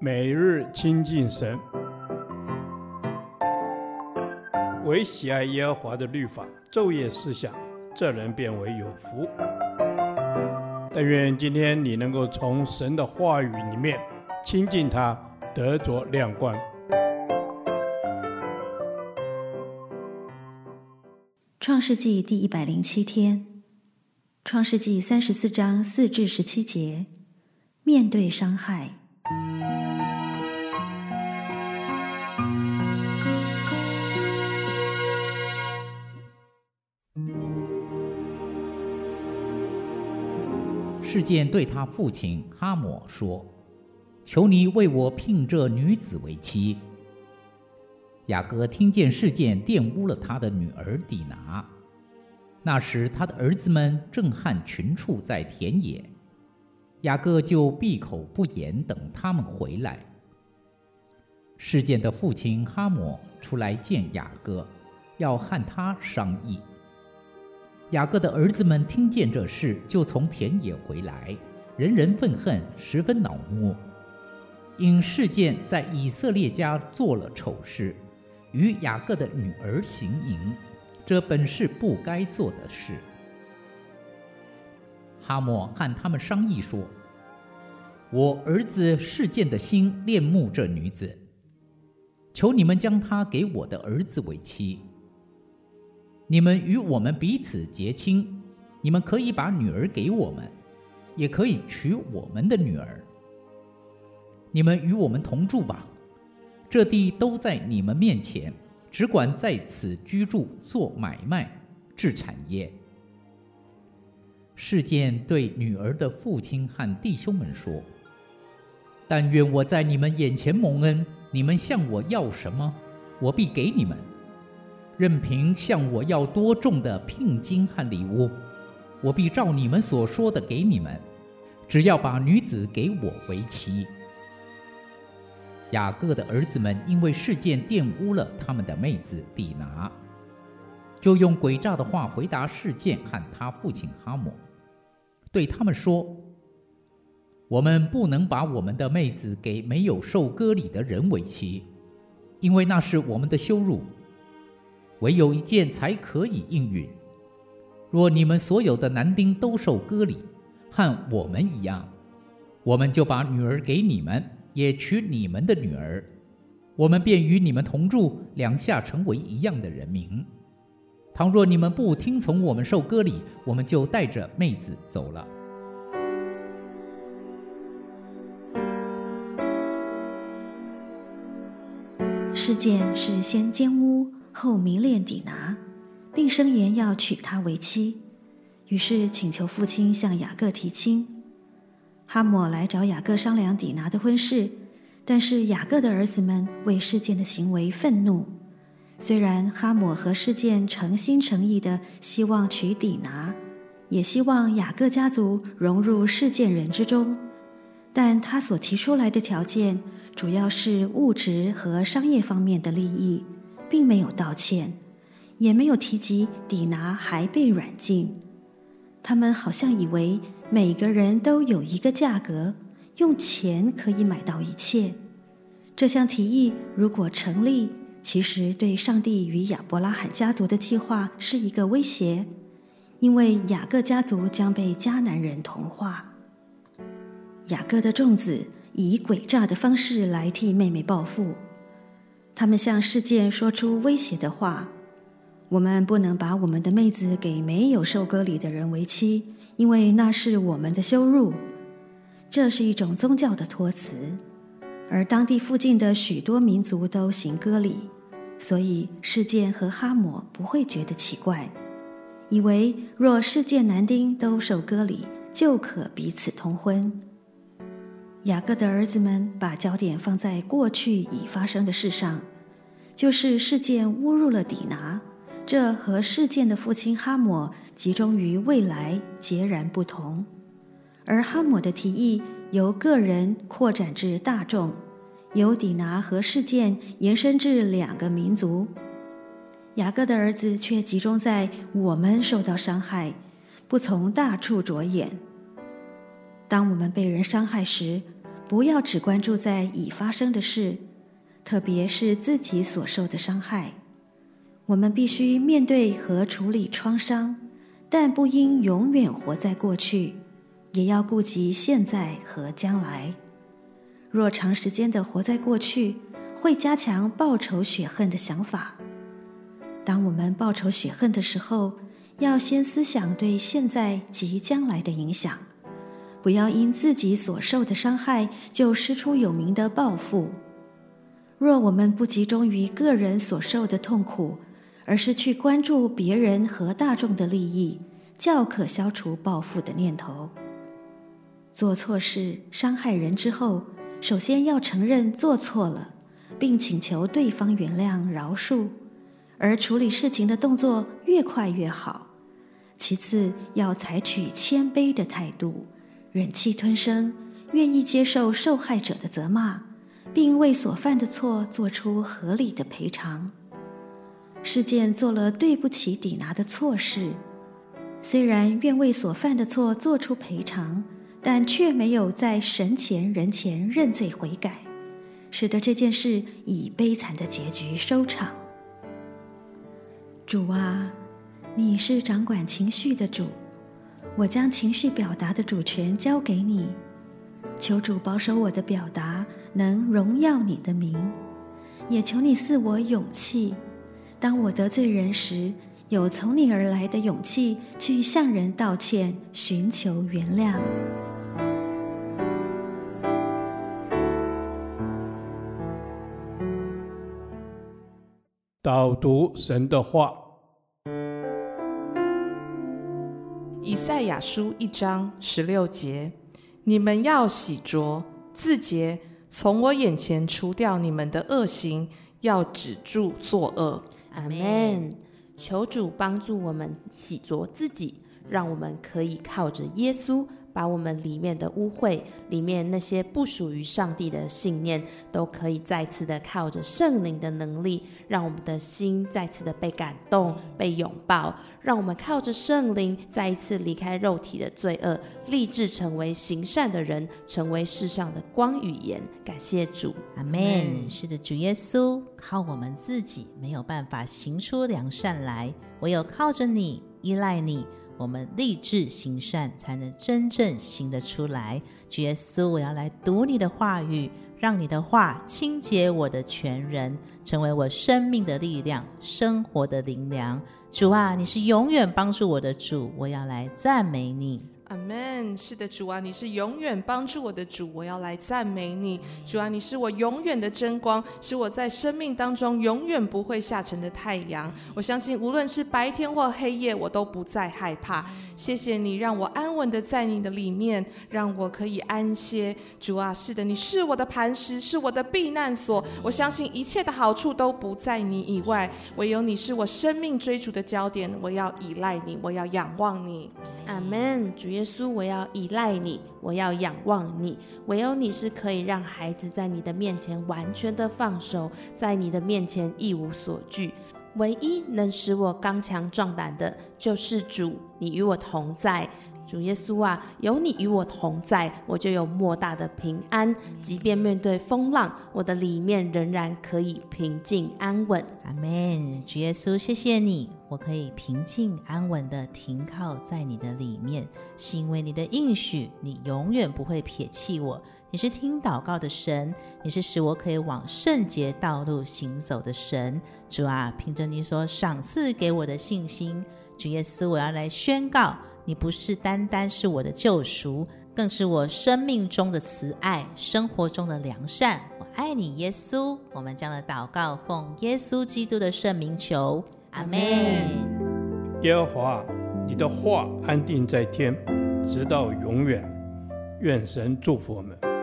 每日亲近神，唯喜爱耶和华的律法，昼夜思想，这人便为有福。但愿今天你能够从神的话语里面亲近他，得着亮光。创世纪第一百零七天，创世纪三十四章四至十七节，面对伤害。事件对他父亲哈抹说：“求你为我聘这女子为妻。”雅各听见事件玷污了他的女儿底拿，那时他的儿子们正和群畜在田野，雅各就闭口不言，等他们回来。事件的父亲哈抹出来见雅各，要和他商议。雅各的儿子们听见这事，就从田野回来，人人愤恨，十分恼怒，因示剑在以色列家做了丑事。与雅各的女儿行淫，这本是不该做的事。哈抹和他们商议说：“我儿子示剑的心恋慕这女子，求你们将她给我的儿子为妻。你们与我们彼此结亲，你们可以把女儿给我们，也可以娶我们的女儿。你们与我们同住吧。”这地都在你们面前，只管在此居住、做买卖、置产业。事件对女儿的父亲和弟兄们说：“但愿我在你们眼前蒙恩，你们向我要什么，我必给你们；任凭向我要多重的聘金和礼物，我必照你们所说的给你们。只要把女子给我为妻。”雅各的儿子们因为事件玷污了他们的妹子底拿，就用诡诈的话回答事件和他父亲哈姆，对他们说：“我们不能把我们的妹子给没有受割礼的人为妻，因为那是我们的羞辱。唯有一件才可以应允：若你们所有的男丁都受割礼，和我们一样，我们就把女儿给你们。”也娶你们的女儿，我们便与你们同住，两下成为一样的人民。倘若你们不听从我们受割礼，我们就带着妹子走了。事件是先奸污后迷恋底拿，并声言要娶她为妻，于是请求父亲向雅各提亲。哈姆来找雅各商量底拿的婚事，但是雅各的儿子们为事件的行为愤怒。虽然哈姆和示剑诚心诚意地希望娶底拿，也希望雅各家族融入事件人之中，但他所提出来的条件主要是物质和商业方面的利益，并没有道歉，也没有提及底拿还被软禁。他们好像以为。每个人都有一个价格，用钱可以买到一切。这项提议如果成立，其实对上帝与亚伯拉罕家族的计划是一个威胁，因为雅各家族将被迦南人同化。雅各的众子以诡诈的方式来替妹妹报复，他们向示剑说出威胁的话。我们不能把我们的妹子给没有受割礼的人为妻，因为那是我们的羞辱。这是一种宗教的托词，而当地附近的许多民族都行割礼，所以示剑和哈姆不会觉得奇怪，以为若示剑男丁都受割礼，就可彼此通婚。雅各的儿子们把焦点放在过去已发生的事上，就是事件侮辱了底拿。这和事件的父亲哈姆集中于未来截然不同，而哈姆的提议由个人扩展至大众，由底拿和事件延伸至两个民族。雅各的儿子却集中在我们受到伤害，不从大处着眼。当我们被人伤害时，不要只关注在已发生的事，特别是自己所受的伤害。我们必须面对和处理创伤，但不应永远活在过去，也要顾及现在和将来。若长时间的活在过去，会加强报仇雪恨的想法。当我们报仇雪恨的时候，要先思想对现在及将来的影响。不要因自己所受的伤害就师出有名的报复。若我们不集中于个人所受的痛苦，而是去关注别人和大众的利益，较可消除报复的念头。做错事伤害人之后，首先要承认做错了，并请求对方原谅饶恕，而处理事情的动作越快越好。其次，要采取谦卑的态度。忍气吞声，愿意接受受害者的责骂，并为所犯的错做出合理的赔偿。事件做了对不起底拿的错事，虽然愿为所犯的错做出赔偿，但却没有在神前人前认罪悔改，使得这件事以悲惨的结局收场。主啊，你是掌管情绪的主。我将情绪表达的主权交给你，求主保守我的表达能荣耀你的名，也求你赐我勇气，当我得罪人时，有从你而来的勇气去向人道歉，寻求原谅。导读神的话。以赛亚书一章十六节：你们要洗濯自洁，从我眼前除掉你们的恶行，要止住作恶。阿门。求主帮助我们洗濯自己，让我们可以靠着耶稣。把我们里面的污秽，里面那些不属于上帝的信念，都可以再次的靠着圣灵的能力，让我们的心再次的被感动、被拥抱，让我们靠着圣灵再一次离开肉体的罪恶，立志成为行善的人，成为世上的光与盐。感谢主，阿门。是的，主耶稣，靠我们自己没有办法行出良善来，唯有靠着你，依赖你。我们立志行善，才能真正行得出来。主耶稣，我要来读你的话语，让你的话清洁我的全人，成为我生命的力量，生活的灵粮。主啊，你是永远帮助我的主，我要来赞美你。阿门。是的，主啊，你是永远帮助我的主，我要来赞美你。主啊，你是我永远的真光，是我在生命当中永远不会下沉的太阳。我相信，无论是白天或黑夜，我都不再害怕。谢谢你让我安稳的在你的里面，让我可以安歇。主啊，是的，你是我的磐石，是我的避难所。我相信一切的好处都不在你以外，唯有你是我生命追逐的焦点。我要依赖你，我要仰望你。阿门。主耶稣，我要依赖你，我要仰望你。唯有你是可以让孩子在你的面前完全的放手，在你的面前一无所惧。唯一能使我刚强壮胆的，就是主，你与我同在。主耶稣啊，有你与我同在，我就有莫大的平安。即便面对风浪，我的里面仍然可以平静安稳。阿门。主耶稣，谢谢你，我可以平静安稳地停靠在你的里面，是因为你的应许，你永远不会撇弃我。你是听祷告的神，你是使我可以往圣洁道路行走的神。主啊，凭着你所赏赐给我的信心，主耶稣，我要来宣告。你不是单单是我的救赎，更是我生命中的慈爱，生活中的良善。我爱你，耶稣。我们将的祷告奉耶稣基督的圣名求，阿门。耶和华，你的话安定在天，直到永远。愿神祝福我们。